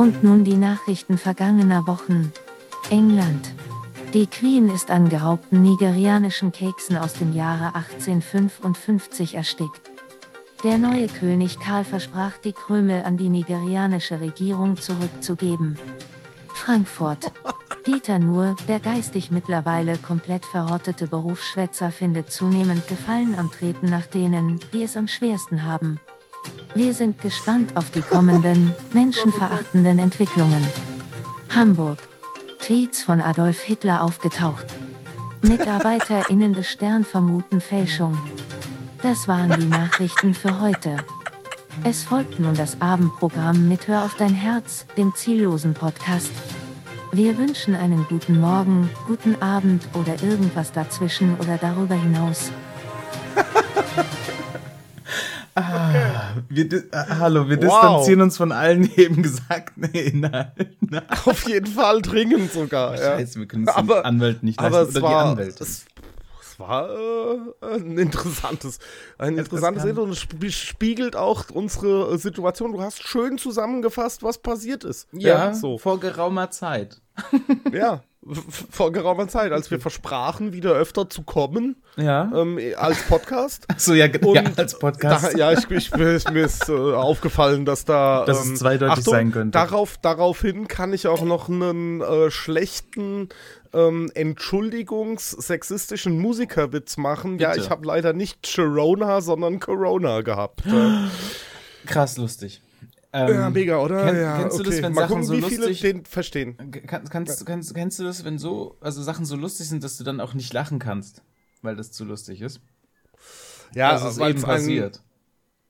Und nun die Nachrichten vergangener Wochen. England. Die Queen ist an geraubten nigerianischen Keksen aus dem Jahre 1855 erstickt. Der neue König Karl versprach die Krümel an die nigerianische Regierung zurückzugeben. Frankfurt. Dieter Nuhr, der geistig mittlerweile komplett verrottete Berufsschwätzer findet zunehmend Gefallen am Treten nach denen, die es am schwersten haben. Wir sind gespannt auf die kommenden, menschenverachtenden Entwicklungen. Hamburg. Tweets von Adolf Hitler aufgetaucht. MitarbeiterInnen des Stern vermuten Fälschung. Das waren die Nachrichten für heute. Es folgt nun das Abendprogramm mit Hör auf dein Herz, dem ziellosen Podcast. Wir wünschen einen guten Morgen, guten Abend oder irgendwas dazwischen oder darüber hinaus. Wir, äh, hallo, wir wow. distanzieren uns von allen eben gesagten Inhalten. Auf jeden Fall dringend sogar. Scheiße, ja. wir können es den Anwalt nicht leisten. Aber es war, es, war äh, ein interessantes, ein interessantes Intro und es spiegelt auch unsere Situation. Du hast schön zusammengefasst, was passiert ist. Ja, ja so. vor geraumer Zeit. ja, vor geraumer Zeit, als wir versprachen, wieder öfter zu kommen. Ja. Ähm, als Podcast. Achso, ja, ja, als Podcast. Da, ja, ich, ich, mir ist, mir ist äh, aufgefallen, dass da. Dass ähm, es zweideutig Achtung, sein könnte. Darauf, daraufhin kann ich auch noch einen äh, schlechten ähm, entschuldigungs-sexistischen Musikerwitz machen. Bitte. Ja, ich habe leider nicht Sharona, sondern Corona gehabt. Krass lustig. Ähm, ja, mega, oder? Kenn, ja, kennst du okay. das, wenn Mal Sachen gucken, so wie lustig viele den verstehen? Kann, kannst, kannst, kennst du das, wenn so, also Sachen so lustig sind, dass du dann auch nicht lachen kannst, weil das zu lustig ist? Ja, das ist eben passiert.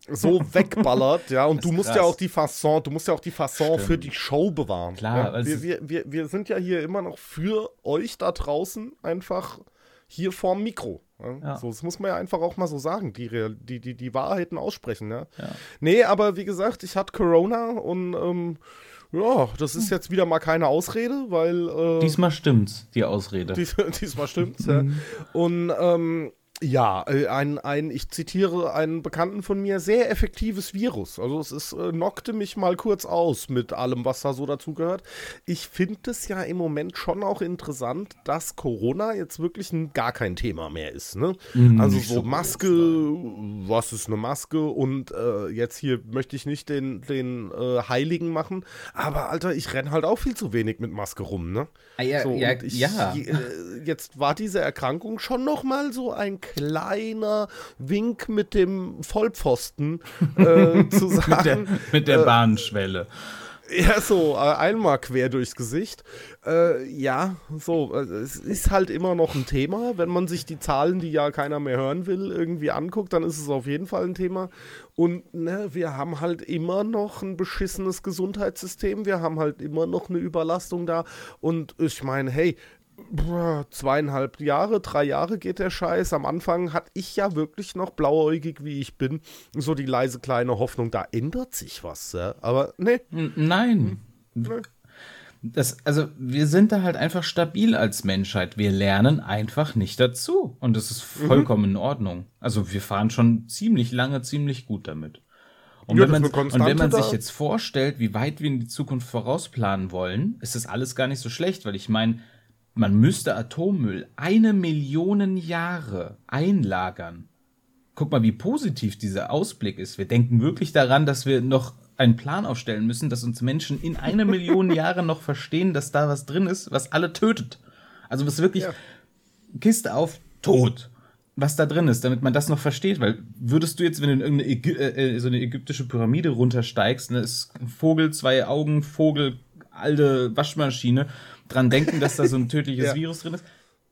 So wegballert, ja, und du musst krass. ja auch die Fasson, du musst ja auch die Fasson Stimmt. für die Show bewahren. Klar, ja? also wir, wir, wir, wir sind ja hier immer noch für euch da draußen einfach hier vorm Mikro. Ja. So, das muss man ja einfach auch mal so sagen, die, die, die, die Wahrheiten aussprechen. Ja? ja. Nee, aber wie gesagt, ich hatte Corona und ähm, ja, das ist hm. jetzt wieder mal keine Ausrede, weil. Äh, diesmal stimmt's, die Ausrede. Dies, diesmal stimmt's, ja. Mhm. Und ähm, ja, äh, ein, ein, ich zitiere einen Bekannten von mir, sehr effektives Virus. Also es ist, äh, knockte mich mal kurz aus mit allem, was da so dazugehört. Ich finde es ja im Moment schon auch interessant, dass Corona jetzt wirklich ein, gar kein Thema mehr ist. Ne? Mhm, also so, Maske, was ist eine Maske? Und äh, jetzt hier möchte ich nicht den, den äh, Heiligen machen, aber Alter, ich renne halt auch viel zu wenig mit Maske rum. Ne? Ah, ja, so, ja, ich, ja. Äh, jetzt war diese Erkrankung schon noch mal so ein kleiner Wink mit dem Vollpfosten äh, zu sagen. mit der, mit der äh, Bahnschwelle. Ja, so, äh, einmal quer durchs Gesicht. Äh, ja, so, äh, es ist halt immer noch ein Thema. Wenn man sich die Zahlen, die ja keiner mehr hören will, irgendwie anguckt, dann ist es auf jeden Fall ein Thema. Und ne, wir haben halt immer noch ein beschissenes Gesundheitssystem. Wir haben halt immer noch eine Überlastung da. Und ich meine, hey, zweieinhalb Jahre, drei Jahre geht der Scheiß. Am Anfang hatte ich ja wirklich noch blauäugig, wie ich bin, so die leise kleine Hoffnung, da ändert sich was. Ja? Aber nee. Nein. Nee. Das, also wir sind da halt einfach stabil als Menschheit. Wir lernen einfach nicht dazu. Und das ist mhm. vollkommen mhm. in Ordnung. Also wir fahren schon ziemlich lange, ziemlich gut damit. Und, ja, wenn, man, und wenn man sich jetzt vorstellt, wie weit wir in die Zukunft vorausplanen wollen, ist das alles gar nicht so schlecht, weil ich meine, man müsste Atommüll eine Million Jahre einlagern. Guck mal, wie positiv dieser Ausblick ist. Wir denken wirklich daran, dass wir noch einen Plan aufstellen müssen, dass uns Menschen in einer Million Jahre noch verstehen, dass da was drin ist, was alle tötet. Also was wirklich ja. Kiste auf, tot. Was da drin ist, damit man das noch versteht, weil würdest du jetzt, wenn du in irgendeine Ägy äh, so eine ägyptische Pyramide runtersteigst, ne, ist Vogel, zwei Augen, Vogel, alte Waschmaschine dran denken, dass da so ein tödliches ja. Virus drin ist.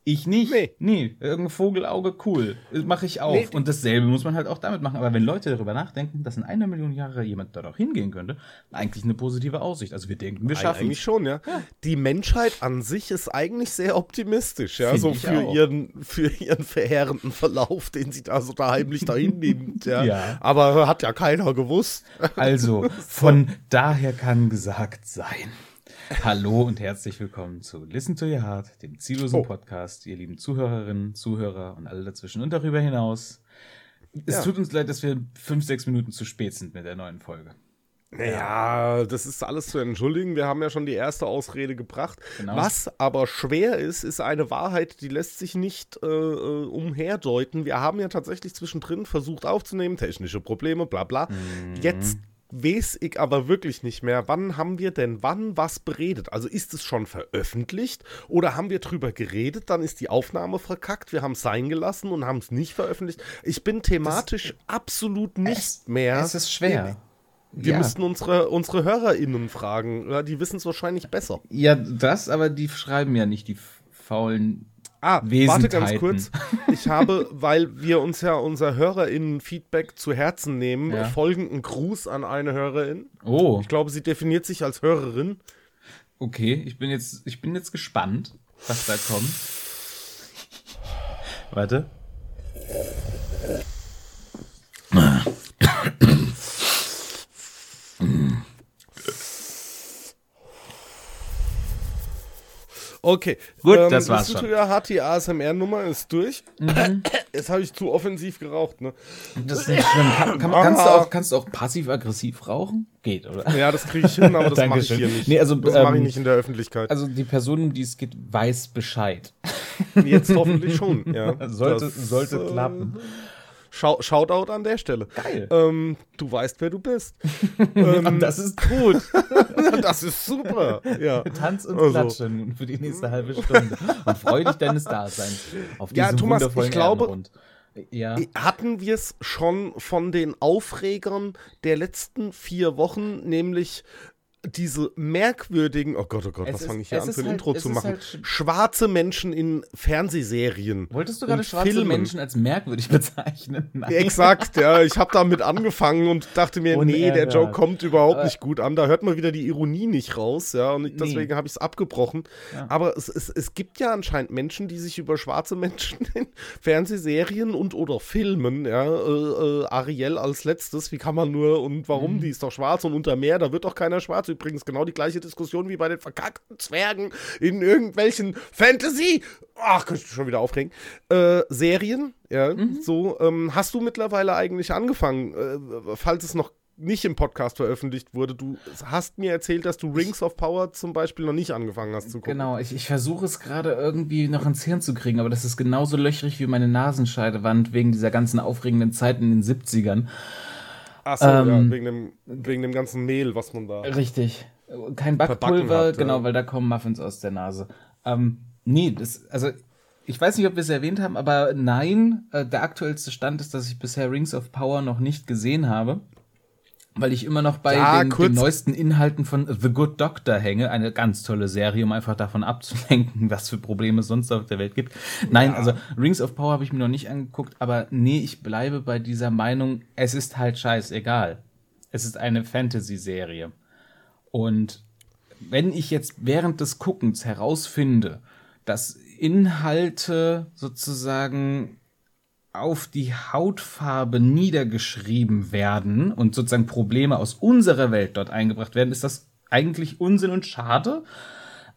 Ich nicht. Nee. Nee, irgendein Vogelauge, cool. Mache ich auch. Nee. Und dasselbe muss man halt auch damit machen. Aber wenn Leute darüber nachdenken, dass in einer Million Jahre jemand da doch hingehen könnte, eigentlich eine positive Aussicht. Also wir denken, wir schaffen Eigentlich schon, ja. ja. Die Menschheit an sich ist eigentlich sehr optimistisch, ja. Find so für ihren, für ihren verheerenden Verlauf, den sie da so da heimlich dahin nimmt, ja. ja. Aber hat ja keiner gewusst. Also, von daher kann gesagt sein. Hallo und herzlich willkommen zu Listen to Your Heart, dem ziellosen oh. Podcast, ihr lieben Zuhörerinnen, Zuhörer und alle dazwischen und darüber hinaus. Es ja. tut uns leid, dass wir fünf, sechs Minuten zu spät sind mit der neuen Folge. Naja, das ist alles zu entschuldigen. Wir haben ja schon die erste Ausrede gebracht. Genau. Was aber schwer ist, ist eine Wahrheit, die lässt sich nicht äh, äh umherdeuten. Wir haben ja tatsächlich zwischendrin versucht aufzunehmen, technische Probleme, bla bla. Mhm. Jetzt weiß ich aber wirklich nicht mehr, wann haben wir denn wann was beredet? Also ist es schon veröffentlicht oder haben wir drüber geredet, dann ist die Aufnahme verkackt, wir haben es sein gelassen und haben es nicht veröffentlicht. Ich bin thematisch das, absolut nicht es, mehr. Es ist schwer. Wir ja. müssten unsere, unsere HörerInnen fragen. Ja, die wissen es wahrscheinlich besser. Ja, das, aber die schreiben ja nicht die faulen Ah, warte ganz kurz. Ich habe, weil wir uns ja unser HörerInnen-Feedback zu Herzen nehmen, ja. folgenden Gruß an eine Hörerin. Oh. Ich glaube, sie definiert sich als Hörerin. Okay, ich bin jetzt, ich bin jetzt gespannt, was da kommt. Warte. Okay. Gut, ähm, das war's schon. hat die ASMR-Nummer, ist durch. Mhm. Jetzt habe ich zu offensiv geraucht, ne? Das ist nicht schlimm. Kann, kann, kannst, du auch, kannst du auch passiv-aggressiv rauchen? Geht, oder? Ja, das kriege ich hin, aber das mache ich hier nicht. Nee, also, das ähm, mache ich nicht in der Öffentlichkeit. Also die Person, um die es geht, weiß Bescheid. Jetzt hoffentlich schon, ja. sollte das, sollte äh, klappen. Schau Shoutout an der Stelle. Geil. Ähm, du weißt, wer du bist. ähm, das ist gut. das ist super. Ja. Tanz und also. klatschen für die nächste halbe Stunde. Und freu dich deines Daseins auf ja, Thomas, ich glaube, ja. hatten wir es schon von den Aufregern der letzten vier Wochen, nämlich diese merkwürdigen, oh Gott, oh Gott, es was fange ich hier an für ein halt, Intro zu machen? Halt schwarze Menschen in Fernsehserien. Wolltest du gerade schwarze Filmen. Menschen als merkwürdig bezeichnen? Nein. Exakt, ja. Ich habe damit angefangen und dachte mir, nee, der Joke kommt überhaupt Aber nicht gut an. Da hört man wieder die Ironie nicht raus, ja. Und deswegen nee. habe ich es abgebrochen. Ja. Aber es, es, es gibt ja anscheinend Menschen, die sich über schwarze Menschen in Fernsehserien und oder Filmen, ja, äh, äh, Ariel als letztes, wie kann man nur und warum, mhm. die ist doch schwarz und unter Meer, da wird doch keiner schwarz übrigens genau die gleiche Diskussion wie bei den verkackten Zwergen in irgendwelchen Fantasy. Ach, könnte ich schon wieder aufregen. Äh, Serien, ja, mhm. so. Ähm, hast du mittlerweile eigentlich angefangen, äh, falls es noch nicht im Podcast veröffentlicht wurde. Du hast mir erzählt, dass du Rings of Power zum Beispiel noch nicht angefangen hast zu gucken. Genau, ich, ich versuche es gerade irgendwie noch ins Hirn zu kriegen, aber das ist genauso löchrig wie meine Nasenscheidewand wegen dieser ganzen aufregenden Zeit in den 70ern. Achso, ähm, ja, wegen dem, wegen dem ganzen Mehl, was man da. Richtig. Kein Backpulver, hat, genau, ja. weil da kommen Muffins aus der Nase. Ähm, nee, das, also ich weiß nicht, ob wir es erwähnt haben, aber nein, äh, der aktuellste Stand ist, dass ich bisher Rings of Power noch nicht gesehen habe weil ich immer noch bei ja, den, den, neuesten Inhalten von The Good Doctor hänge. Eine ganz tolle Serie, um einfach davon abzulenken, was für Probleme es sonst auf der Welt gibt. Nein, ja. also Rings of Power habe ich mir noch nicht angeguckt, aber nee, ich bleibe bei dieser Meinung, es ist halt scheißegal. Es ist eine Fantasy-Serie. Und wenn ich jetzt während des Guckens herausfinde, dass Inhalte sozusagen auf die Hautfarbe niedergeschrieben werden und sozusagen Probleme aus unserer Welt dort eingebracht werden, ist das eigentlich Unsinn und schade.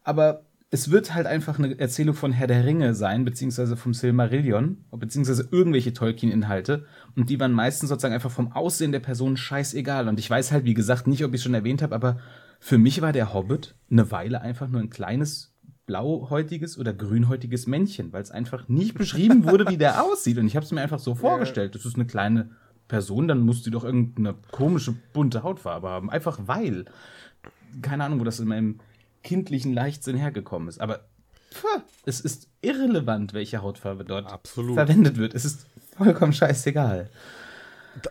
Aber es wird halt einfach eine Erzählung von Herr der Ringe sein, beziehungsweise vom Silmarillion, beziehungsweise irgendwelche Tolkien-Inhalte. Und die waren meistens sozusagen einfach vom Aussehen der Person scheißegal. Und ich weiß halt, wie gesagt, nicht, ob ich es schon erwähnt habe, aber für mich war der Hobbit eine Weile einfach nur ein kleines blauhäutiges oder grünhäutiges Männchen, weil es einfach nicht beschrieben wurde, wie der aussieht. Und ich habe es mir einfach so vorgestellt. Das ist eine kleine Person, dann muss die doch irgendeine komische bunte Hautfarbe haben. Einfach weil. Keine Ahnung, wo das in meinem kindlichen Leichtsinn hergekommen ist. Aber pff, es ist irrelevant, welche Hautfarbe dort Absolut. verwendet wird. Es ist vollkommen scheißegal.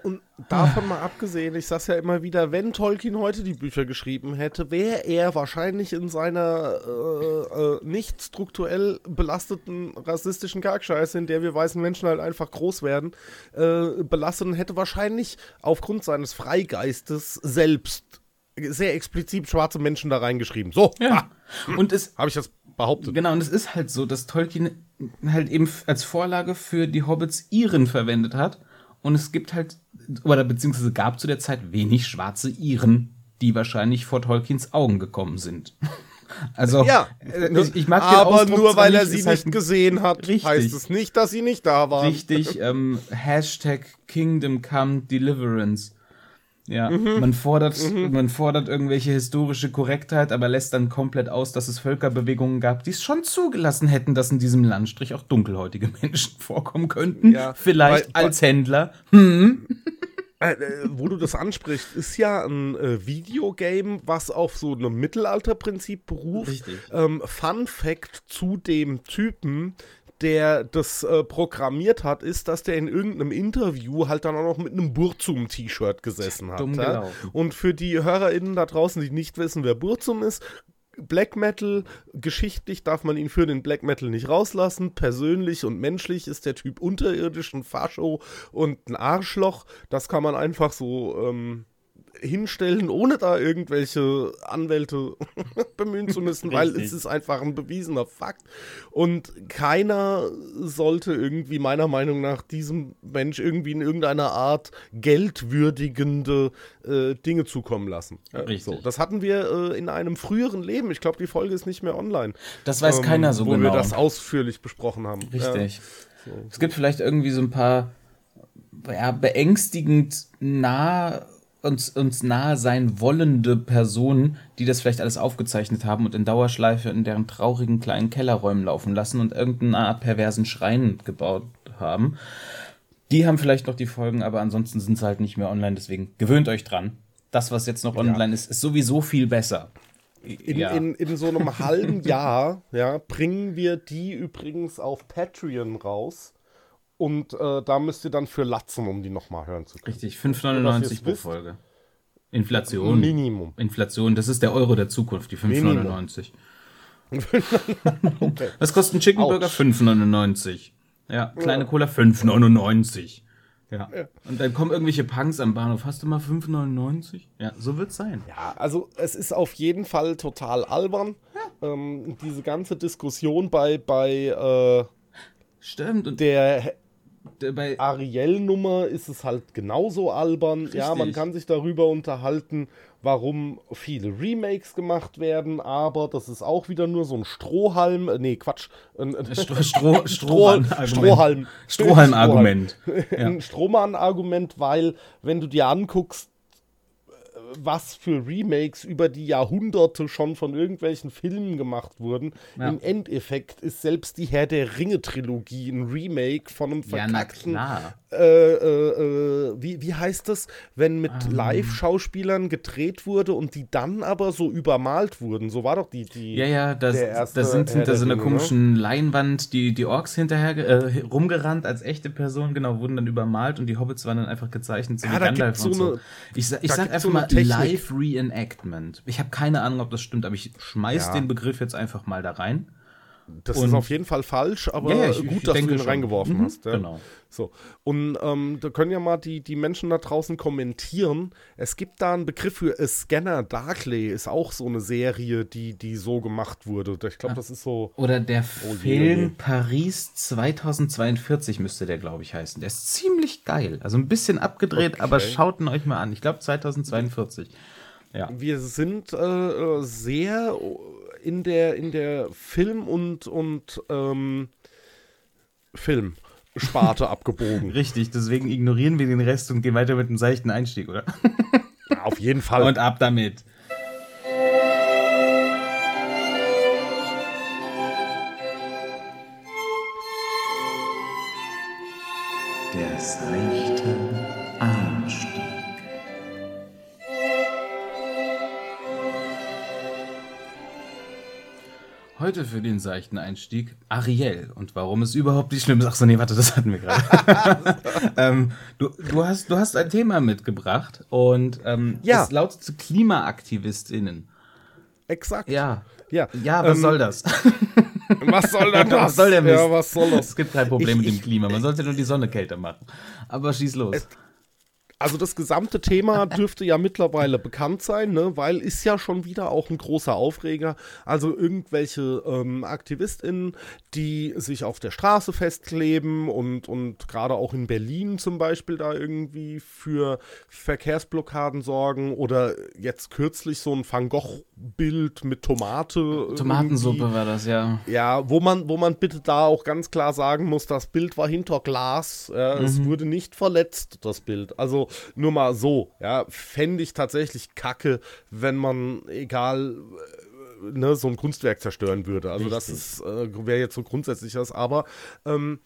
Und davon mal abgesehen, ich sag's ja immer wieder, wenn Tolkien heute die Bücher geschrieben hätte, wäre er wahrscheinlich in seiner äh, äh, nicht strukturell belasteten rassistischen Kargscheiße, in der wir weißen Menschen halt einfach groß werden, äh, belastet und hätte wahrscheinlich aufgrund seines Freigeistes selbst sehr explizit schwarze Menschen da reingeschrieben. So, ja. und es habe ich das behauptet. Genau, und es ist halt so, dass Tolkien halt eben als Vorlage für die Hobbits Iren verwendet hat und es gibt halt, oder beziehungsweise gab zu der Zeit wenig schwarze Iren, die wahrscheinlich vor Tolkiens Augen gekommen sind. Also, ja, äh, ich, ich mag aber nur weil er sie halt nicht gesehen hat, richtig, heißt es nicht, dass sie nicht da waren. Richtig, ähm, Hashtag Kingdom Come Deliverance. Ja, man fordert, man fordert irgendwelche historische Korrektheit, aber lässt dann komplett aus, dass es Völkerbewegungen gab, die es schon zugelassen hätten, dass in diesem Landstrich auch dunkelhäutige Menschen vorkommen könnten. Ja, Vielleicht weil- als Händler. Äh, äh, wo du das ansprichst, ist ja ein äh, Videogame, was auf so einem Mittelalterprinzip beruft. Richtig. Ähm, Fun Fact zu dem Typen, der das äh, programmiert hat, ist, dass der in irgendeinem Interview halt dann auch noch mit einem Burzum-T-Shirt gesessen hat. Dumm ja? gelaufen. Und für die HörerInnen da draußen, die nicht wissen, wer Burzum ist, Black Metal, geschichtlich darf man ihn für den Black Metal nicht rauslassen. Persönlich und menschlich ist der Typ unterirdisch, ein Fascho und ein Arschloch. Das kann man einfach so ähm, hinstellen, ohne da irgendwelche Anwälte bemühen zu müssen, weil es ist einfach ein bewiesener Fakt. Und keiner sollte irgendwie meiner Meinung nach diesem Mensch irgendwie in irgendeiner Art geldwürdigende äh, Dinge zukommen lassen. Ja, Richtig. So, das hatten wir äh, in einem früheren Leben. Ich glaube, die Folge ist nicht mehr online. Das weiß ähm, keiner so wo genau. wir das ausführlich besprochen haben. Richtig. Es gibt vielleicht irgendwie so ein paar ja, beängstigend nah uns, uns nahe sein wollende Personen, die das vielleicht alles aufgezeichnet haben und in Dauerschleife in deren traurigen kleinen Kellerräumen laufen lassen und irgendeine Art perversen Schrein gebaut haben. Die haben vielleicht noch die Folgen, aber ansonsten sind sie halt nicht mehr online, deswegen gewöhnt euch dran. Das, was jetzt noch online ist, ist sowieso viel besser. In, Ja. in, in so einem halben Jahr ja, bringen wir die übrigens auf Patreon raus. Und äh, da müsst ihr dann für latzen, um die nochmal hören zu können. Richtig, Dass 5,99 ihr's pro. Folge. Inflation. Minimum. Inflation, das ist der Euro der Zukunft, die 5,99. Okay. Was kostet ein Chicken Burger? Autsch. 5,99. Ja, kleine Cola 5,99. Ja. Und dann kommen irgendwelche Punks am Bahnhof. Hast du mal 5,99? Ja, so wird's sein. Ja, also es ist auf jeden Fall total albern. Ähm, diese ganze Diskussion bei, bei Stimmt. Und äh, der, bei, Ariel-Nummer ist es halt genauso albern. Ja, man Richtig. kann sich darüber unterhalten, warum viele Remakes gemacht werden, aber das ist auch wieder nur so ein Strohhalm. äh, Nee, Quatsch. Ein, ein Stroh, Stroh, Stroh, Strohhalm. Strohhalm. Strohhalm-Argument. Ein Strohmann-Argument, weil, wenn du dir anguckst, äh, was für Remakes über die Jahrhunderte schon von irgendwelchen Filmen gemacht wurden. Ja. Im Endeffekt ist selbst die Herr der Ringe-Trilogie ein Remake von einem Ja, verkackten klar. äh, äh, äh, wie, wie heißt das, wenn mit Ähm. Live-Schauspielern gedreht wurde und die dann aber so übermalt wurden? So war doch die. die Ja, ja, da der erste da sind hinter so einer komischen Leinwand die, die Orks hinterher äh, rumgerannt als echte Personen, genau, wurden dann übermalt und die Hobbits waren dann einfach gezeichnet, so Ja, wie da Gandalf gibt's und so so. eine- Ich, ich sag einfach so mal Technik. Live Reenactment. Ich habe keine Ahnung, ob das stimmt, aber ich schmeiß Ja. den Begriff jetzt einfach mal da rein. Das Und- ist auf jeden Fall falsch, aber Ja, ich- gut, ich dass du ihn schon. reingeworfen Mhm, hast. Ja. genau. So. Und ähm, da können ja mal die, die Menschen da draußen kommentieren. Es gibt da einen Begriff für A Scanner Darkly, ist auch so eine Serie, die, die so gemacht wurde. Ich glaube, das ist so. Oder der Oh Film oh je. Paris 2042 müsste der, glaube ich, heißen. Der ist ziemlich geil. Also ein bisschen abgedreht, Okay. aber schaut ihn euch mal an. Ich glaube 2042. Ja. Wir sind äh, sehr in der, in der Film- und, und ähm, Film-Sparte abgebogen. Richtig, deswegen ignorieren wir den Rest und gehen weiter mit einem seichten Einstieg, oder? Ja, auf jeden Fall. Und ab damit. Der seichte Heute für den seichten Einstieg Ariel. Und warum es überhaupt nicht schlimm ist. Ach so, nee, warte, das hatten wir gerade. ähm, du, du, hast, du hast ein Thema mitgebracht und ähm, Ja. es lautet KlimaaktivistInnen. Exakt. Ja. Ja, Ja, was ähm, soll das? Was soll denn das? Was soll der Mist? Ja, was soll das? Es gibt kein Problem Ich- mit dem Klima. Man sollte nur die Sonne kälter machen. Aber schieß los. Also das gesamte Thema dürfte ja mittlerweile bekannt sein, ne? weil ist ja schon wieder auch ein großer Aufreger. Also irgendwelche ähm, AktivistInnen, die sich auf der Straße festkleben und, und gerade auch in Berlin zum Beispiel da irgendwie für Verkehrsblockaden sorgen oder jetzt kürzlich so ein Van Gogh-Bild mit Tomate. Tomatensuppe irgendwie. war das, ja. Ja, wo man, wo man bitte da auch ganz klar sagen muss, das Bild war hinter Glas. Ja, Es wurde nicht verletzt, das Bild. Also nur mal so, ja, fände ich tatsächlich kacke, wenn man, egal, äh, ne, so ein Kunstwerk zerstören würde. Also das ist, äh, wäre jetzt so grundsätzlich das, aber ähm,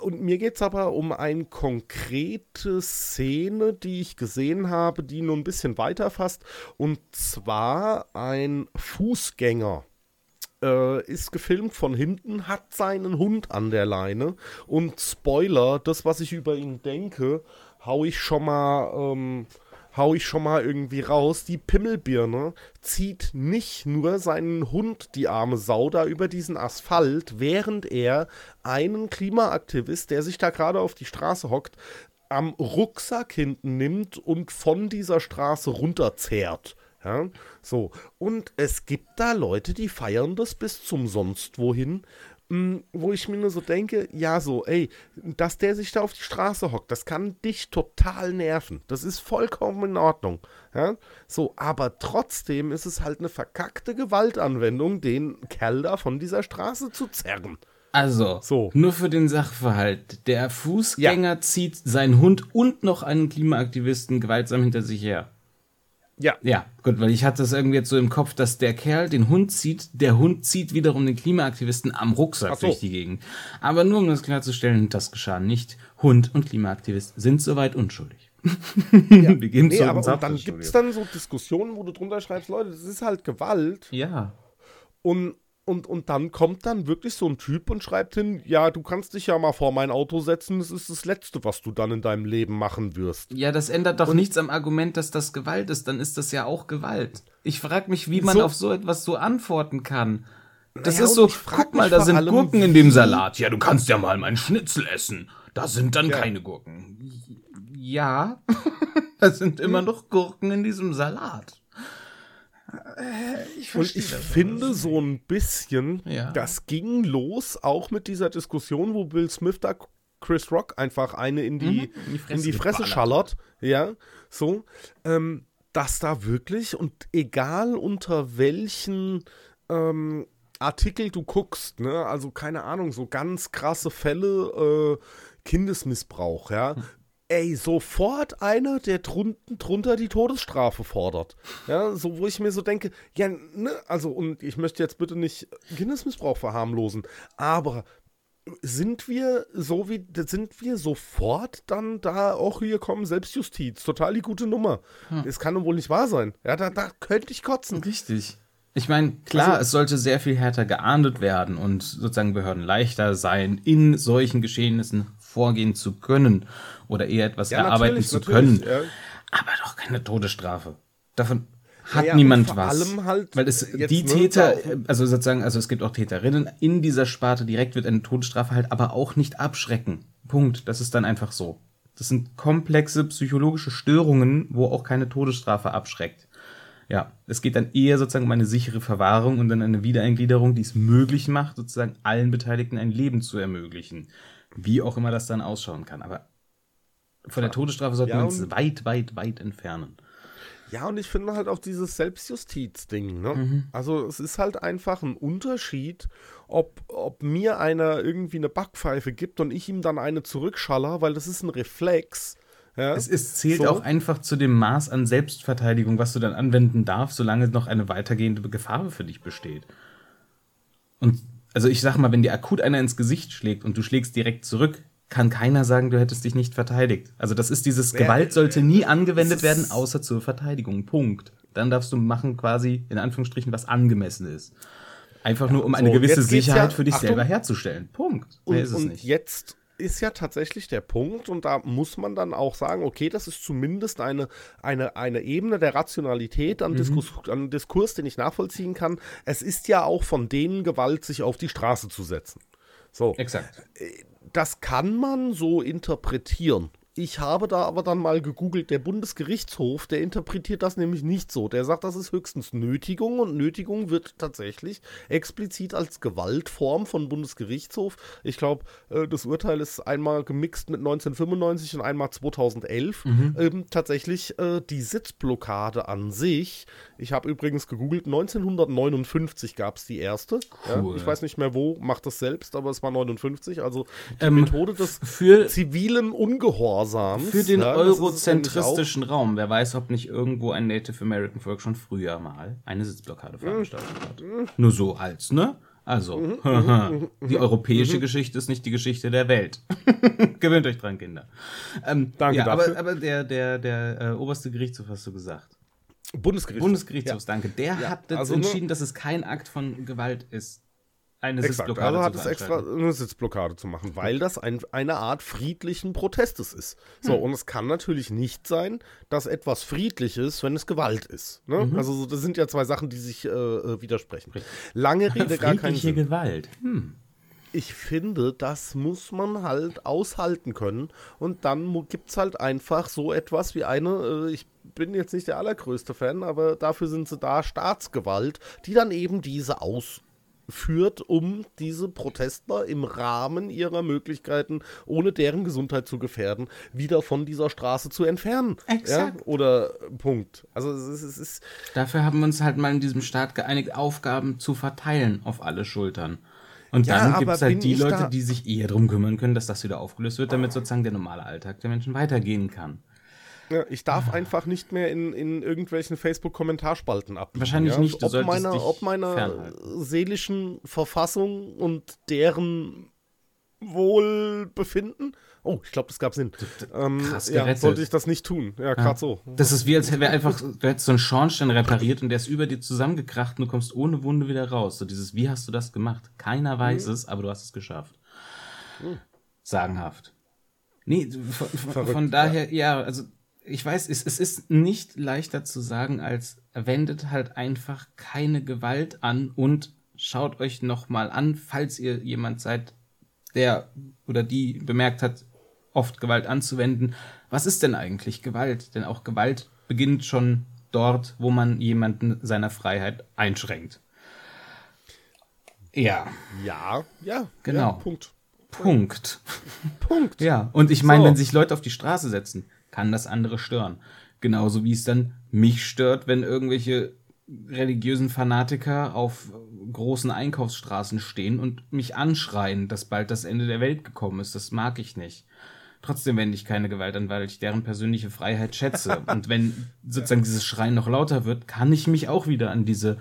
und mir geht es aber um eine konkrete Szene, die ich gesehen habe, die nur ein bisschen weiter fasst. Und zwar ein Fußgänger äh, ist gefilmt von hinten, hat seinen Hund an der Leine. Und Spoiler, das, was ich über ihn denke, hau ich schon mal. Ähm, hau ich schon mal irgendwie raus. Die Pimmelbirne zieht nicht nur seinen Hund, die arme Sau, da über diesen Asphalt, während er einen Klimaaktivist, der sich da gerade auf die Straße hockt, am Rucksack hinten nimmt und von dieser Straße runterzerrt. Ja, so. Und es gibt da Leute, die feiern das bis zum sonst wohin, wo ich mir nur so denke, ja, so, ey, dass der sich da auf die Straße hockt, das kann dich total nerven. Das ist vollkommen in Ordnung. Ja? So, aber trotzdem ist es halt eine verkackte Gewaltanwendung, den Kerl da von dieser Straße zu zerren. Also, So. nur für den Sachverhalt. Der Fußgänger zieht seinen Hund und noch einen Klimaaktivisten gewaltsam hinter sich her. Ja. Ja, gut, weil ich hatte es irgendwie jetzt so im Kopf, dass der Kerl den Hund zieht, der Hund zieht wiederum den Klimaaktivisten am Rucksack so. durch die Gegend. Aber nur um das klarzustellen, das geschah nicht. Hund und Klimaaktivist sind soweit unschuldig. Wir gehen Nee, zurück aber und dann gibt es dann so Diskussionen, wo du drunter schreibst, Leute, das ist halt Gewalt. Ja. Und, und, und dann kommt dann wirklich so ein Typ und schreibt hin, ja, du kannst dich ja mal vor mein Auto setzen, das ist das Letzte, was du dann in deinem Leben machen wirst. Ja, das ändert doch nichts am Argument, dass das Gewalt ist. Dann ist das ja auch Gewalt. Ich frage mich, wie man So. auf so etwas so antworten kann. Das Naja, ist und so, guck mal, da sind Gurken in dem Salat. Ja, du kannst ja mal meinen Schnitzel essen. Da sind dann Ja. keine Gurken. Ja, da sind immer noch Gurken in diesem Salat. Ich Und ich das finde so ein bisschen, Ja. das ging los auch mit dieser Diskussion, wo Will Smith da Chris Rock einfach eine in die, Mhm, in die Fresse in die Fresse schallert. Ja, so. Ähm, dass da wirklich, und egal unter welchen ähm, Artikel du guckst, ne, also keine Ahnung, so ganz krasse Fälle, äh, Kindesmissbrauch, ja. Ey, sofort einer, der drunten drunter die Todesstrafe fordert. Ja, so wo ich mir so denke, ja, ne, also und ich möchte jetzt bitte nicht Kindesmissbrauch verharmlosen, aber sind wir so wie sind wir sofort dann da auch hier kommen Selbstjustiz, total die gute Nummer. Das kann doch wohl nicht wahr sein. Ja, da, da könnte ich kotzen. Richtig. Ich meine, klar, Also- es sollte sehr viel härter geahndet werden und sozusagen Behörden leichter sein, in solchen Geschehnissen vorgehen zu können oder eher etwas Ja, erarbeiten natürlich, zu natürlich, können. ja. Aber doch keine Todesstrafe. Davon hat Ja, niemand vor was. allem halt Weil es die Täter, also sozusagen, also es gibt auch Täterinnen in dieser Sparte direkt wird eine Todesstrafe halt aber auch nicht abschrecken. Punkt. Das ist dann einfach so. Das sind komplexe psychologische Störungen, wo auch keine Todesstrafe abschreckt. Ja, es geht dann eher sozusagen um eine sichere Verwahrung und dann eine Wiedereingliederung, die es möglich macht, sozusagen allen Beteiligten ein Leben zu ermöglichen. Wie auch immer das dann ausschauen kann. Aber von der Todesstrafe sollten Ja, wir uns weit, weit, weit entfernen. Ja, und ich finde halt auch dieses Selbstjustiz-Ding, ne? Mhm. Also es ist halt einfach ein Unterschied, ob, ob mir einer irgendwie eine Backpfeife gibt und ich ihm dann eine zurückschaller, weil das ist ein Reflex. Ja? Es ist, zählt So. auch einfach zu dem Maß an Selbstverteidigung, was du dann anwenden darfst, solange noch eine weitergehende Gefahr für dich besteht. Und also ich sag mal, wenn dir akut einer ins Gesicht schlägt und du schlägst direkt zurück, kann keiner sagen, du hättest dich nicht verteidigt. Also das ist dieses Ja, Gewalt sollte nie angewendet werden, außer zur Verteidigung. Punkt. Dann darfst du machen quasi in Anführungsstrichen was angemessen ist. Einfach nur um eine so, gewisse Sicherheit ja- für dich Achtung. selber herzustellen. Punkt. Und, Mehr ist es und nicht. jetzt ist ja tatsächlich der Punkt, und da muss man dann auch sagen, okay, das ist zumindest eine, eine, eine Ebene der Rationalität Mhm. an, Diskurs, an Diskurs, den ich nachvollziehen kann. Es ist ja auch von denen Gewalt, sich auf die Straße zu setzen. So. Exakt. Das kann man so interpretieren. Ich habe da aber dann mal gegoogelt, der Bundesgerichtshof, der interpretiert das nämlich nicht so. Der sagt, das ist höchstens Nötigung und Nötigung wird tatsächlich explizit als Gewaltform von Bundesgerichtshof. Ich glaube, äh, das Urteil ist einmal gemixt mit 1995 und einmal 2011. Ähm, tatsächlich äh, die Sitzblockade an sich. Ich habe übrigens gegoogelt, 1959 gab es die erste. Cool. Ja, ich weiß nicht mehr wo, macht das selbst, aber es war 59. Also die Ähm, Methode des Für zivilen Ungehorsams Gehorsams. Für den ja, es eurozentristischen Raum. Wer weiß, ob nicht irgendwo ein Native American Volk schon früher mal eine Sitzblockade veranstaltet hat. Nur so als, ne? Also, die europäische Geschichte ist nicht die Geschichte der Welt. Gewöhnt euch dran, Kinder. Ähm, Danke ja, dafür. Aber, aber der, der, der äh, oberste Gerichtshof, hast du gesagt. auch Bundesgericht. Bundesgerichtshof, danke. Der Ja, hat jetzt also entschieden, dass es kein Akt von Gewalt ist, eine Exakt, Sitzblockade also hat zu es extra eine Sitzblockade zu machen, weil das ein, eine Art friedlichen Protestes ist. So, Hm. und es kann natürlich nicht sein, dass etwas friedlich ist, wenn es Gewalt ist. Ne? Mhm. Also so, das sind ja zwei Sachen, die sich äh, äh, widersprechen. Lange Rede, gar Friedliche Sinn. Gewalt. Hm. Ich finde, das muss man halt aushalten können. Und dann gibt es halt einfach so etwas wie eine, äh, ich bin jetzt nicht der allergrößte Fan, aber dafür sind sie da, Staatsgewalt, die dann eben diese ausführt, um diese Protestler im Rahmen ihrer Möglichkeiten, ohne deren Gesundheit zu gefährden, wieder von dieser Straße zu entfernen. Exakt. Ja? Oder Punkt. Also es ist, es ist Dafür haben wir uns halt mal in diesem Staat geeinigt, Aufgaben zu verteilen auf alle Schultern. Und Ja, dann aber gibt es halt die Leute, die sich eher darum kümmern können, dass das wieder aufgelöst wird, damit sozusagen der normale Alltag der Menschen weitergehen kann. Ja, ich darf einfach nicht mehr in, in irgendwelchen Facebook-Kommentarspalten ab. Wahrscheinlich nicht, du Ob meiner, ob meiner fernhalten. seelischen Verfassung und deren Wohlbefinden. Oh, ich glaube, das gab Sinn. Ähm, krass ja, gerettet. sollte ich das nicht tun. Ja, gerade so. Das ist wie, als wäre einfach, du hättest so einen Schornstein repariert und der ist über dir zusammengekracht und du kommst ohne Wunde wieder raus. So dieses, wie hast du das gemacht? Keiner weiß Mhm. es, aber du hast es geschafft. Sagenhaft. Nee, von, von, Verrückt, von daher, ja. also ich weiß, es, es ist nicht leichter zu sagen, als wendet halt einfach keine Gewalt an und schaut euch nochmal an, falls ihr jemand seid, der oder die bemerkt hat, oft Gewalt anzuwenden. Was ist denn eigentlich Gewalt? Denn auch Gewalt beginnt schon dort, wo man jemanden seiner Freiheit einschränkt. Ja, Ja, ja, Genau. Ja, Punkt. Punkt. Punkt. Ja, und ich meine, So. wenn sich Leute auf die Straße setzen, kann das andere stören. Genauso wie es dann mich stört, wenn irgendwelche religiösen Fanatiker auf großen Einkaufsstraßen stehen und mich anschreien, dass bald das Ende der Welt gekommen ist. Das mag ich nicht. Trotzdem wende ich keine Gewalt an, weil ich deren persönliche Freiheit schätze. Und wenn sozusagen dieses Schreien noch lauter wird, kann ich mich auch wieder an diese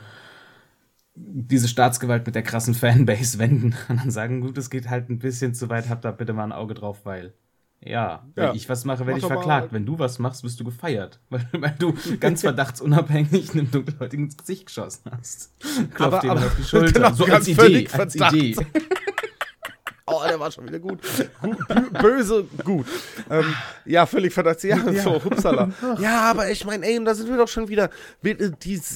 diese Staatsgewalt mit der krassen Fanbase wenden und dann sagen, gut, es geht halt ein bisschen zu weit, habt da bitte mal ein Auge drauf, weil ja, wenn Ja. ich was mache, werde Mach ich verklagt. Wenn du was machst, wirst du gefeiert, weil, weil du ganz verdachtsunabhängig einem Dunkelhäutigen ins Gesicht geschossen hast. Klopft Aber- jemand aber- auf die Schulter. genau, so ganz als völlig Idee, als verdacht. Idee. Oh, der war schon wieder gut. gut bö- böse, gut. Ähm, ja, völlig verdammt. Ja, so, hupsala. Ja, aber ich meine, ey, und da sind wir doch schon wieder. Äh,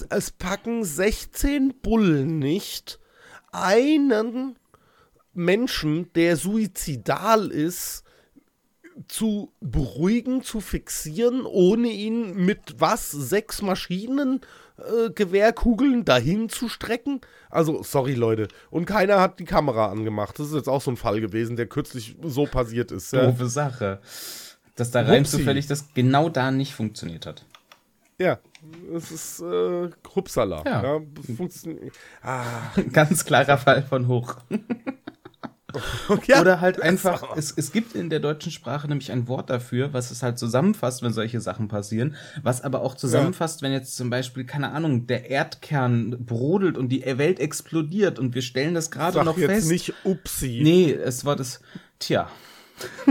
es packen 16 Bullen nicht einen Menschen, der suizidal ist, zu beruhigen, zu fixieren, ohne ihn mit was? Sechs Maschinen? Äh, Gewehrkugeln dahin zu strecken? Also, sorry, Leute. Und keiner hat die Kamera angemacht. Das ist jetzt auch so ein Fall gewesen, der kürzlich so passiert ist. Ja, Doofe Sache. Dass da rein zufällig das genau da nicht funktioniert hat. ja. es ist äh, Hupsala. Ja. Ja. Ah, Ganz klarer Fall von hoch. ja. Oder halt einfach, es, es gibt in der deutschen Sprache nämlich ein Wort dafür, was es halt zusammenfasst, wenn solche Sachen passieren, was aber auch zusammenfasst, wenn jetzt zum Beispiel, keine Ahnung, der Erdkern brodelt und die Welt explodiert und wir stellen das gerade Sag noch jetzt fest. nicht Upsi. Nee, es war das, tja.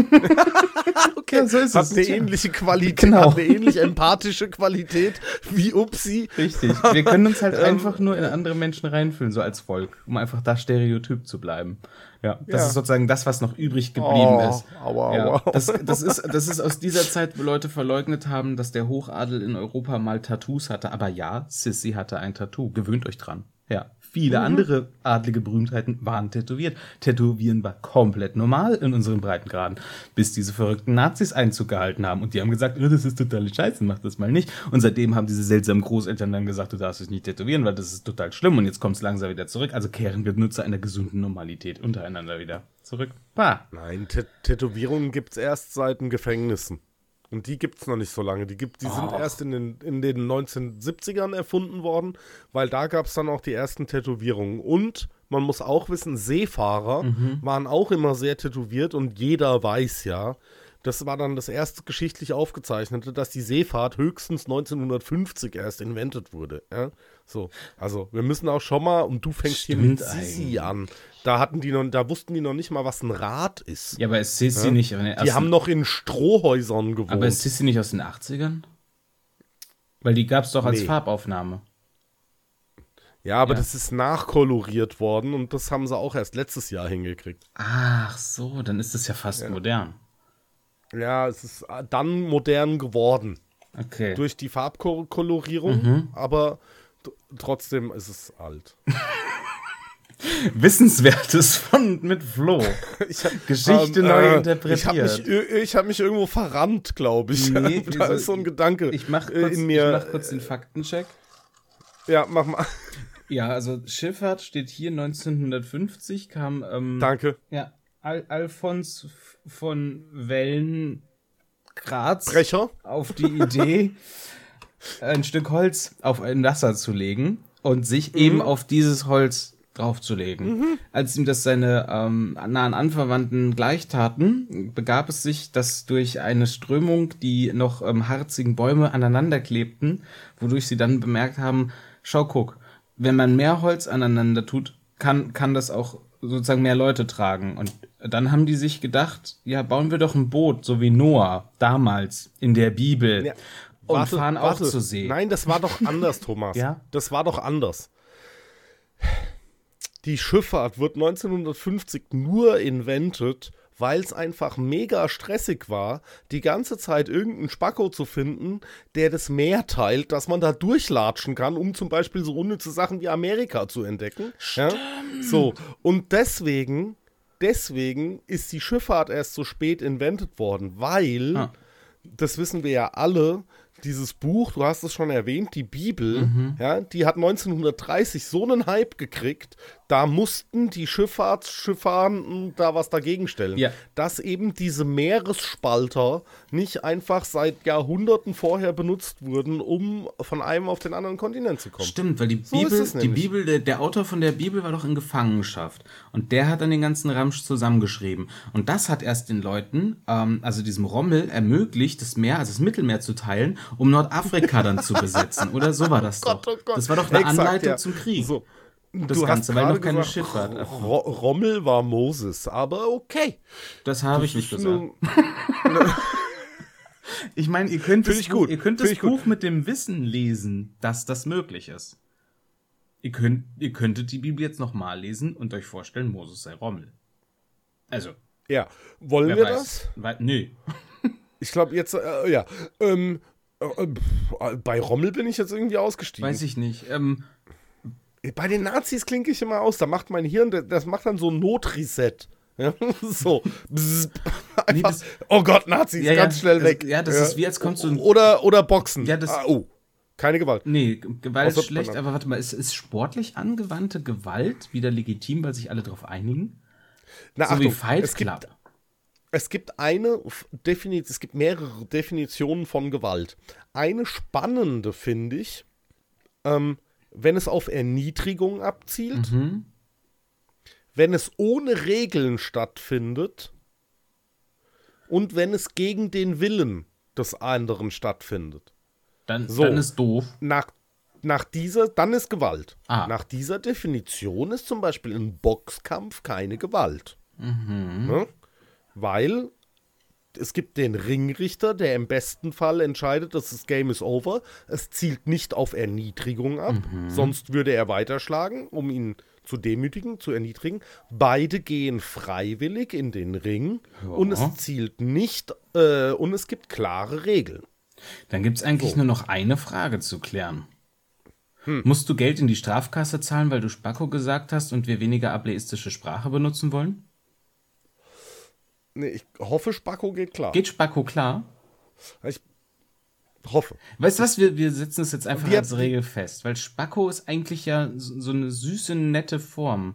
okay. Ja, so ist hat es, eine tja. ähnliche Qualität, Genau. hat eine ähnlich empathische Qualität wie Upsi. Richtig. Wir können uns halt einfach nur in andere Menschen reinfühlen, so als Volk, um einfach da stereotyp zu bleiben. Ja, das Ja. ist sozusagen das, was noch übrig geblieben Oh, ist. aua, ja, aua. das, das, ist, das ist aus dieser Zeit, wo Leute verleugnet haben, dass der Hochadel in Europa mal Tattoos hatte. Aber ja, Sissy hatte ein Tattoo. Gewöhnt euch dran. Ja. Viele Mhm. andere adlige Berühmtheiten waren tätowiert. Tätowieren war komplett normal in unseren Breitengraden, bis diese verrückten Nazis Einzug gehalten haben. Und die haben gesagt, "Oh, das ist totale Scheiße, mach das mal nicht. Und seitdem haben diese seltsamen Großeltern dann gesagt, du darfst es nicht tätowieren, weil das ist total schlimm. Und jetzt kommt es langsam wieder zurück. Also kehren wir Nutzer einer gesunden Normalität untereinander wieder zurück. Bah. Nein, Tät Tätowierungen gibt es erst seit den Gefängnissen. Und die gibt es noch nicht so lange. Die, gibt, die sind Och. erst in den, in den 1970ern erfunden worden, weil da gab es dann auch die ersten Tätowierungen. Und man muss auch wissen, Seefahrer waren auch immer sehr tätowiert und jeder weiß ja, Das war dann das erste geschichtlich aufgezeichnete, dass die Seefahrt höchstens 1950 erst invented wurde. Ja? So, also wir müssen auch schon mal, und du fängst hier mit Stimmt Sisi an. Da hatten die noch, da wussten die noch nicht mal, was ein Rad ist. Ja, aber ist Sissi nicht. aus die haben noch in Strohhäusern gewohnt. aber ist Sissi nicht aus den 80ern? Weil die gab es doch als Nee. Farbaufnahme. ja, aber ja. das ist nachkoloriert worden und das haben sie auch erst letztes Jahr hingekriegt. Ach so, dann ist es ja fast modern. Ja, es ist äh, dann modern geworden. Okay. durch die Farbkolorierung, Mhm. aber trotzdem ist es alt. Wissenswertes von mit Flo. Ich, hab- Geschichte ähm, neu äh, interpretiert. Ich habe mich, hab mich irgendwo verrannt, glaube ich. Nee, da ist so ein Gedanke Ich mach äh, kurz, in mir. ich mach kurz den Faktencheck. ja, mach mal. Ja, also Schifffahrt steht hier 1950 kam ähm, Danke. ja, Al Alfons von Wellen Graz Brecher. auf die Idee, ein Stück Holz auf ein Wasser zu legen und Mhm. sich eben auf dieses Holz draufzulegen. Als ihm das seine ähm, nahen Anverwandten gleichtaten, begab es sich, dass durch eine Strömung die noch ähm, harzigen Bäume aneinander klebten, wodurch sie dann bemerkt haben, schau, guck, wenn man mehr Holz aneinander tut, kann, kann das auch sozusagen mehr Leute tragen. Und dann haben die sich gedacht, ja, bauen wir doch ein Boot, so wie Noah damals in der Bibel. Ja. Und Warte, fahren auch warte. zur See. Nein, das war doch anders, Thomas. Ja? Das war doch anders. Die Schifffahrt wird 1950 nur invented, weil es einfach mega stressig war, die ganze Zeit irgendeinen Spacko zu finden, der das Meer teilt, dass man da durchlatschen kann, um zum Beispiel so unnütze Sachen wie Amerika zu entdecken. Ja? So, und deswegen, deswegen ist die Schifffahrt erst so spät invented worden, weil Ah. das wissen wir ja alle, dieses Buch, du hast es schon erwähnt, die Bibel, Mhm. ja, die hat 1930 so einen Hype gekriegt, da mussten die Schifffahrtsschifffahrenden da was dagegen stellen. Ja. Dass eben diese Meeresspalter nicht einfach seit Jahrhunderten vorher benutzt wurden, um von einem auf den anderen Kontinent zu kommen. Stimmt, weil die So Bibel, die. Bibel, der, der Autor von der Bibel war doch in Gefangenschaft. Und der hat dann den ganzen Ramsch zusammengeschrieben. Und das hat erst den Leuten, ähm, also diesem Rommel, ermöglicht, das Meer, also das Mittelmeer zu teilen, um Nordafrika dann zu besetzen. Oder so war das doch. oh Gott. Das war doch eine Exakt, Anleitung ja. zum Krieg. So. Das du Ganze, hast weil noch keine gesagt, Schifffahrt erfunden. Ro Rommel war Moses, aber okay. Das habe ich nicht gesagt. Ich meine, ihr könnt, Find das. Buch, ihr könnt Find das ich gut. Buch mit dem Wissen lesen, dass das möglich ist. Ihr, könnt, ihr könntet die Bibel jetzt nochmal lesen und euch vorstellen, Moses sei Rommel. Also, Ja, wollen wir weiß. das? Wei- Nö. Ich glaube jetzt, äh, ja. Ähm, äh, pff, bei Rommel bin ich jetzt irgendwie ausgestiegen. Weiß ich nicht. Ähm, Bei den Nazis klinke ich immer aus. Da macht mein Hirn, das- macht dann so ein Notreset. Ja, so. Einfach, das- oh Gott, Nazis, Ja, ganz ja, schnell weg. ja, das ist wie, als kommst du- Oder, oder Boxen. Ja, das- ah, oh, keine Gewalt. nee, Gewalt ist Außer- schlecht, aber warte mal, ist, ist sportlich angewandte Gewalt wieder legitim, weil sich alle darauf einigen? Na, So wie Achtung, Fight es gibt, Club. es gibt eine Definition, es gibt mehrere Definitionen von Gewalt. Eine spannende finde ich, ähm, wenn es auf Erniedrigung abzielt, Mhm. wenn es ohne Regeln stattfindet und wenn es gegen den Willen des anderen stattfindet. Dann, So. dann ist doof. Nach, nach dieser, dann ist Gewalt. Ah. Nach dieser Definition ist zum Beispiel ein Boxkampf keine Gewalt. Ne? Weil es gibt den Ringrichter, der im besten Fall entscheidet, dass das Game is over. Es zielt nicht auf Erniedrigung ab, sonst würde er weiterschlagen, um ihn zu demütigen, zu erniedrigen. Beide gehen freiwillig in den Ring und es zielt nicht äh, und es gibt klare Regeln. Dann gibt es eigentlich nur noch eine Frage zu klären. Musst du Geld in die Strafkasse zahlen, weil du Spacko gesagt hast und wir weniger ableistische Sprache benutzen wollen? Nee, ich hoffe, Spacko geht klar. Geht Spacko klar? Ich hoffe. Weißt du was, wir, wir setzen es jetzt einfach Wir- als Regel fest, weil Spacko ist eigentlich ja so eine süße, nette Form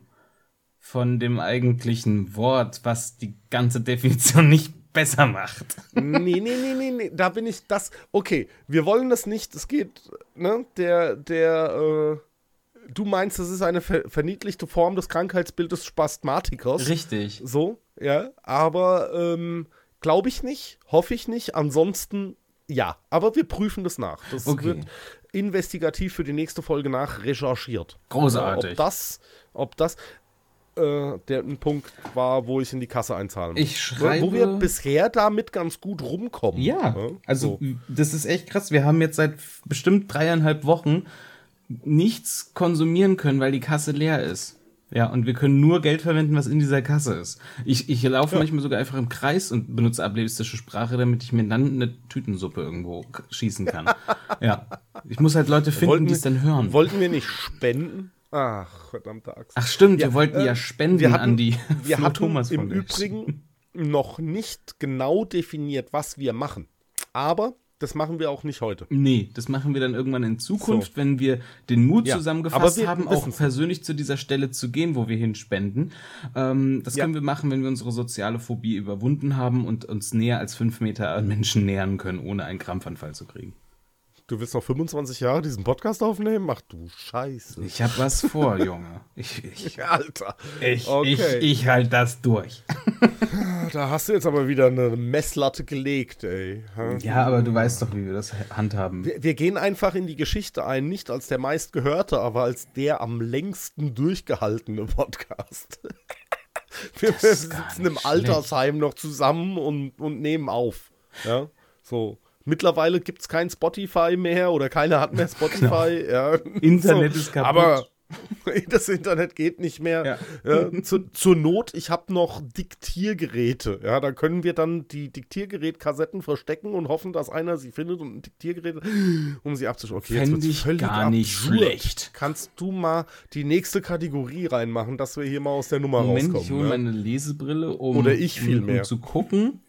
von dem eigentlichen Wort, was die ganze Definition nicht besser macht. nee, nee, nee, nee, nee, da bin ich das. Okay, wir wollen das nicht. Es geht, ne, der, der, äh, du meinst, das ist eine ver verniedlichte Form des Krankheitsbildes Spasmatikers. Richtig. So, ja, aber ähm, Glaube ich nicht, hoffe ich nicht. Ansonsten ja, aber wir prüfen das nach. Das Okay. wird investigativ für die nächste Folge nach recherchiert. Großartig. Ob das, ob das äh, der ein Punkt war, wo ich in die Kasse einzahlen muss. Ich schreibe- Wo wir bisher damit ganz gut rumkommen. Ja, ne? also So. das ist echt krass. Wir haben jetzt seit bestimmt dreieinhalb Wochen nichts konsumieren können, weil die Kasse leer ist. Ja, und wir können nur Geld verwenden, was in dieser Kasse ist. Ich, ich laufe manchmal sogar einfach im Kreis und benutze ableistische Sprache, damit ich mir dann eine Tütensuppe irgendwo schießen kann. ja. Ich muss halt Leute finden, die es dann hören. Wollten wir nicht spenden? Ach, verdammte Axt. Ach stimmt, Ja, wir wollten äh, ja spenden wir hatten, an die wir Flo hatten Thomas im Foundation. Übrigen noch nicht genau definiert, was wir machen. Aber das machen wir auch nicht heute. Nee, das machen wir dann irgendwann in Zukunft, So. wenn wir den Mut Ja, zusammengefasst haben, auch persönlich zu dieser Stelle zu gehen, wo wir hinspenden. Ähm, das Ja. können wir machen, wenn wir unsere soziale Phobie überwunden haben und uns näher als fünf Meter an Menschen nähern können, ohne einen Krampfanfall zu kriegen. Du willst noch 25 Jahre diesen Podcast aufnehmen? Ach du Scheiße. Ich habe was vor, Junge. Ich, ich, Alter. ich, Okay. ich, ich halte das durch. Da hast du jetzt aber wieder eine Messlatte gelegt, ey. Ja, aber du weißt doch, wie wir das handhaben. Wir, wir gehen einfach in die Geschichte ein, nicht als der meistgehörte, aber als der am längsten durchgehaltene Podcast. Wir, sitzen im nicht Altersheim noch zusammen und, und nehmen auf. Ja, so. Mittlerweile gibt es kein Spotify mehr oder keiner hat mehr Spotify. Ja. Genau. Internet ist kaputt. Aber das Internet geht nicht mehr. Ja. zu, zur Not, ich habe noch Diktiergeräte. Ja, da können wir dann die Diktiergerätkassetten verstecken und hoffen, dass einer sie findet und ein Diktiergerät, um sie abzuschreiben. Okay, Fänd wird's ich völlig gar nicht absurd. schlecht. Kannst du mal die nächste Kategorie reinmachen, dass wir hier mal aus der Nummer Moment, ich rauskommen? hole ja? meine Lesebrille, um, Oder ich um, vielmehr. um zu gucken,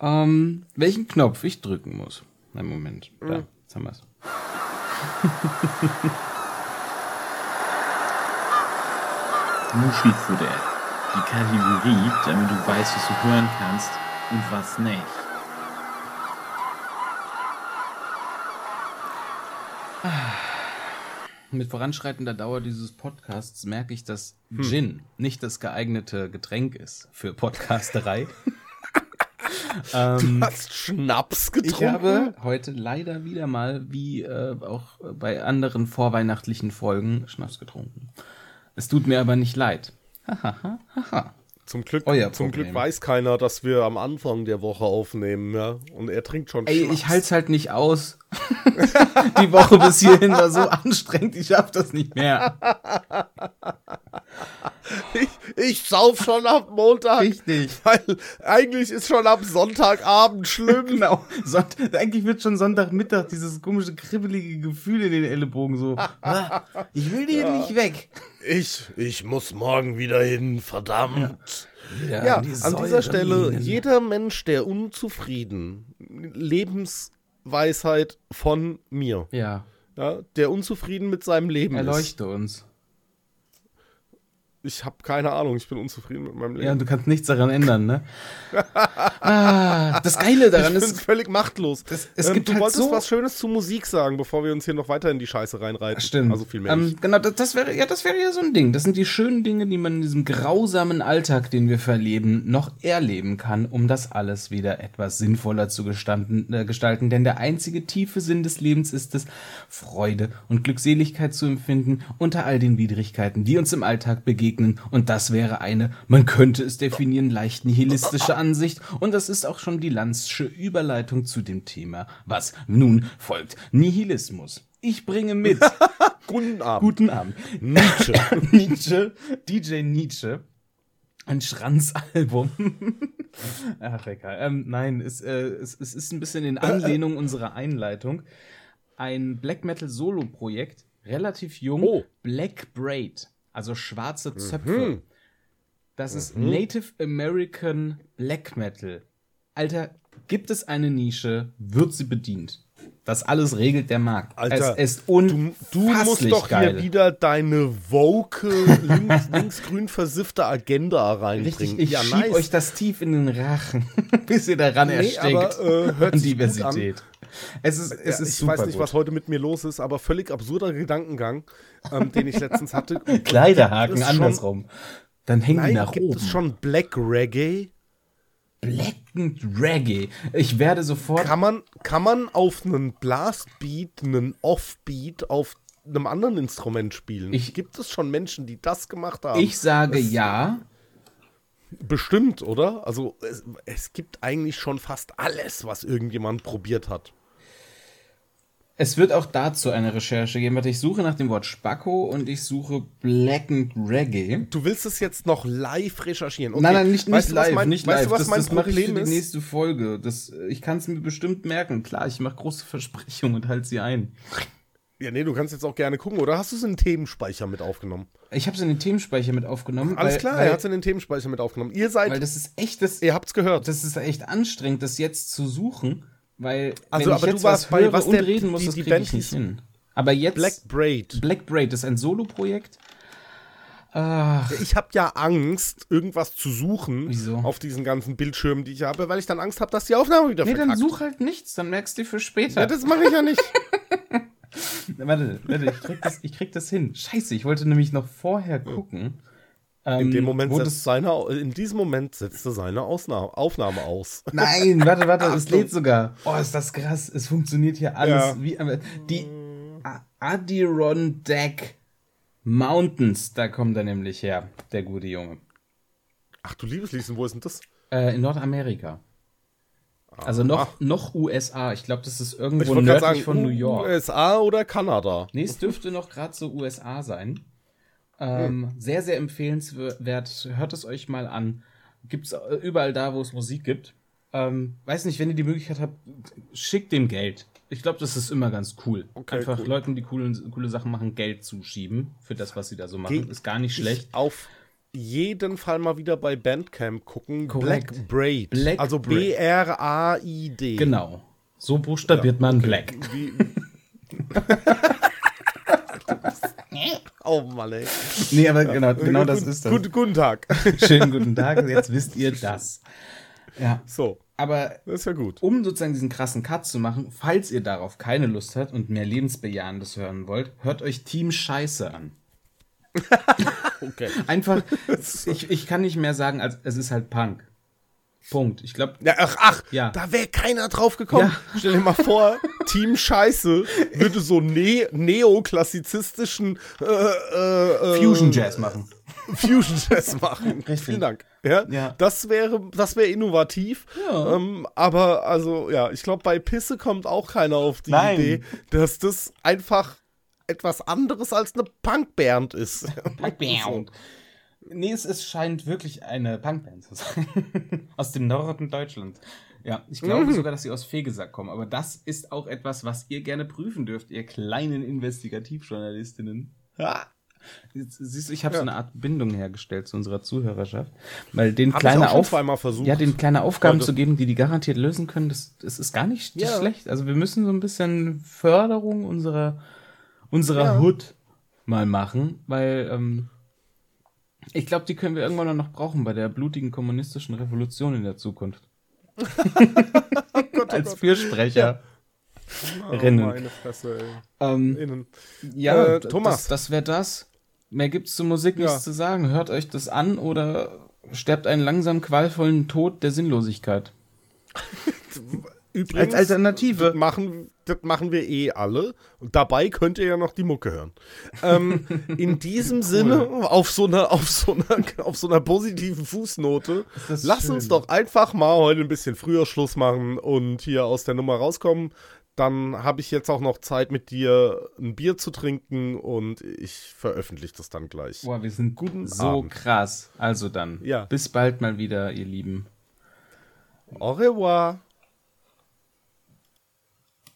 ähm, welchen Knopf ich drücken muss. Einen Moment. Da, Hm. jetzt haben wir's. Muschifutter. Die Kategorie, damit du weißt, was du hören kannst und was nicht. Mit voranschreitender Dauer dieses Podcasts merke ich, dass Hm. Gin nicht das geeignete Getränk ist für Podcasterei. Du hast Schnaps Ich getrunken? habe heute leider wieder mal, wie äh, auch bei anderen vorweihnachtlichen Folgen, Schnaps getrunken. Es tut mir aber nicht leid. Zum Glück, Euer zum Problem. Glück weiß keiner, dass wir am Anfang der Woche aufnehmen, ja. Und er trinkt schon Ey, Schnaps. ich halt's halt nicht aus. Die Woche bis hierhin war so anstrengend, ich schaff das nicht mehr. Ich, ich sauf schon ab Montag. Richtig. Weil eigentlich ist schon ab Sonntagabend schlimm. Genau. Sonnt eigentlich wird schon Sonntagmittag dieses komische, kribbelige Gefühl in den Ellenbogen so. ah, Ich will hier nicht weg. Ich, ich muss morgen wieder hin, verdammt. Ja, Ja, die an dieser Stelle, jeder Mensch, der unzufrieden, Lebensweisheit von mir, Ja, ja, der unzufrieden mit seinem Leben ist. erleuchte uns. Ich habe keine Ahnung, ich bin unzufrieden mit meinem Leben. Ja, und du kannst nichts daran ändern, ne? ah, das Geile daran ich bin ist, völlig machtlos. es ähm, gibt du halt wolltest so- was Schönes zu Musik sagen, bevor wir uns hier noch weiter in die Scheiße reinreiten. Stimmt. Also viel mehr. Ähm, genau, das, das wäre ja, das wäre ja so ein Ding. Das sind die schönen Dinge, die man in diesem grausamen Alltag, den wir verleben, noch erleben kann, um das alles wieder etwas sinnvoller zu äh, gestalten. Denn der einzige tiefe Sinn des Lebens ist es, Freude und Glückseligkeit zu empfinden unter all den Widrigkeiten, die uns im Alltag begegnen. Und das wäre eine, man könnte es definieren, leicht nihilistische Ansicht. Und das ist auch schon die Lanzsche Überleitung zu dem Thema, was nun folgt. Nihilismus. Ich bringe mit. Guten Abend. Guten Abend. Nietzsche. Nietzsche, DJ Nietzsche. Ein Schranzalbum. Ach, egal. Ähm, nein, es, äh, es, es ist ein bisschen in Anlehnung unserer Einleitung. Ein Black Metal Solo-Projekt, relativ jung. Oh. Black Braid, also schwarze Zöpfe. Das ist Native American Black Metal. Alter, gibt es eine Nische, wird sie bedient. Das alles regelt der Markt. Alter, es ist Du, du musst doch geil. hier wieder deine woke, links, linksgrün versiffte Agenda reinbringen. Richtig, ich ja, schieb euch das tief in den Rachen, bis ihr daran Nee, erstickt. aber, äh, hört an Diversität. Es ist, es Ja, ist ich super weiß nicht, gut. was heute mit mir los ist, aber völlig absurder Gedankengang, ähm, den ich letztens hatte. Kleiderhaken andersrum. Dann hängen die nach gibt oben. es schon Black Reggae? Blackened Reggae. Ich werde sofort. Kann man, kann man auf einen Blastbeat, einen Offbeat auf einem anderen Instrument spielen? Ich- Gibt es schon Menschen, die das gemacht haben? Ich sage ja. Bestimmt, oder? Also es, es gibt eigentlich schon fast alles, was irgendjemand probiert hat. Es wird auch dazu eine Recherche geben. Warte, ich suche nach dem Wort Spacko und ich suche Blackened Reggae. Du willst es jetzt noch live recherchieren? Okay. Nein, nein, nicht, nicht weißt du, was live, mein, nicht weißt live. Du, was das mein das mache ich für Problem die nächste Folge. Das, ich kann es mir bestimmt merken. Klar, ich mache große Versprechungen und halte sie ein. Ja, nee, du kannst jetzt auch gerne gucken. Oder hast du es in den Themenspeicher mit aufgenommen? Ich habe es in den Themenspeicher mit aufgenommen. Alles weil, klar, weil, er hat es in den Themenspeicher mit aufgenommen. Ihr seid, weil das ist echt das, ihr habt's gehört. das ist echt anstrengend, das jetzt zu suchen, weil Also, wenn ich aber du jetzt warst was bei- höre was und der- reden muss, die- das die Band ich nicht hin. Aber jetzt Black Braid. Black Braid ist ein Solo-Projekt. Ach, Ich habe ja Angst, irgendwas zu suchen Wieso? auf diesen ganzen Bildschirmen, die ich habe, weil ich dann Angst habe, dass die Aufnahme wieder nee, dann verkackt. such halt nichts, dann merkst du für später. Ja, das mache ich ja nicht. Warte, warte, ich krieg, das, ich krieg das hin. Scheiße, ich wollte nämlich noch vorher gucken. Ähm, In dem Moment wo setzt seine, in diesem Moment setzt er seine Ausnahme, Aufnahme aus. Nein, warte, warte, es lädt sogar. Oh, ist das krass. Es funktioniert hier alles Ja. wie die Adirondack Mountains, da kommt er nämlich her, der gute Junge. Ach du liebes Lieschen, wo ist denn das? Äh, in Nordamerika. Also noch, noch USA. Ich glaube, das ist irgendwo nördlich sagen, von New York. USA oder Kanada. Nee, es dürfte noch gerade so USA sein. Ähm, Sehr, sehr empfehlenswert. Hört es euch mal an. Gibt's äh, überall da, wo es Musik gibt. Ähm, weiß nicht, wenn ihr die Möglichkeit habt, schickt dem Geld. Ich glaube, das ist immer ganz cool. Okay, Einfach cool. Leuten, die coole, coole Sachen machen, Geld zuschieben für das, was sie da so machen. Geh- ist gar nicht schlecht. Ich auf jeden Fall mal wieder bei Bandcamp gucken. Korrekt. Black Braid. Black also Braid. Genau. So buchstabiert man Black. Wie... oh Mann, ey. Nee, aber genau, genau das ist das. Gut, guten Tag. Schönen guten Tag, jetzt wisst ihr das. Ja, So, aber das ist ja gut. um sozusagen diesen krassen Cut zu machen, falls ihr darauf keine Lust habt und mehr Lebensbejahendes hören wollt, hört euch Team Scheiße an. Okay. Einfach, ich, ich kann nicht mehr sagen, als es ist halt Punk. Punkt. Ich glaube, Ja, ach, ach Ja. da wäre keiner drauf gekommen. Stell dir mal vor, Team Scheiße würde so ne neoklassizistischen äh, äh, äh, Fusion Jazz machen. Fusion Jazz machen. Richtig. Vielen Dank. Ja, Ja. Das wäre das wäre innovativ. Ja. Ähm, aber also ja, ich glaube bei Pisse kommt auch keiner auf die Nein. Idee, dass das einfach etwas anderes als eine Punkband ist. Punkband. Nee, es, es scheint wirklich eine Punkband zu sein. aus dem Norden Deutschland. Ja, ich glaube sogar, dass sie aus Fegesack kommen. Aber das ist auch etwas, was ihr gerne prüfen dürft, ihr kleinen Investigativjournalistinnen. Ha! Jetzt, siehst du, ich habe so eine Art Bindung hergestellt zu unserer Zuhörerschaft. Weil den Hab kleine Auf ja, den kleine Aufgaben zu geben, die die garantiert lösen können, das, das ist gar nicht Ja. schlecht. Also wir müssen so ein bisschen Förderung unserer, unserer Ja. Hood mal machen, weil ähm, ich glaube, die können wir irgendwann noch brauchen bei der blutigen kommunistischen Revolution in der Zukunft. Als Fürsprecher. Oh, Rinnen. meine Fresse, ey. Ähm, Innen. ja, Äh, Thomas. das, das wäre das. Mehr gibt's zur Musik Ja. nichts zu sagen. Hört euch das an oder sterbt einen langsam qualvollen Tod der Sinnlosigkeit. Übrigens, Als Alternative. Machen, das machen wir eh alle. Und dabei könnt ihr ja noch die Mucke hören. Ähm, in diesem Sinne, auf so einer, auf so einer, auf so einer positiven Fußnote, lass schön. uns doch einfach mal heute ein bisschen früher Schluss machen und hier aus der Nummer rauskommen. Dann habe ich jetzt auch noch Zeit mit dir ein Bier zu trinken und ich veröffentliche das dann gleich. Boah, wir sind Guten so Abend. krass. Also dann, Ja. bis bald mal wieder, ihr Lieben. Au revoir.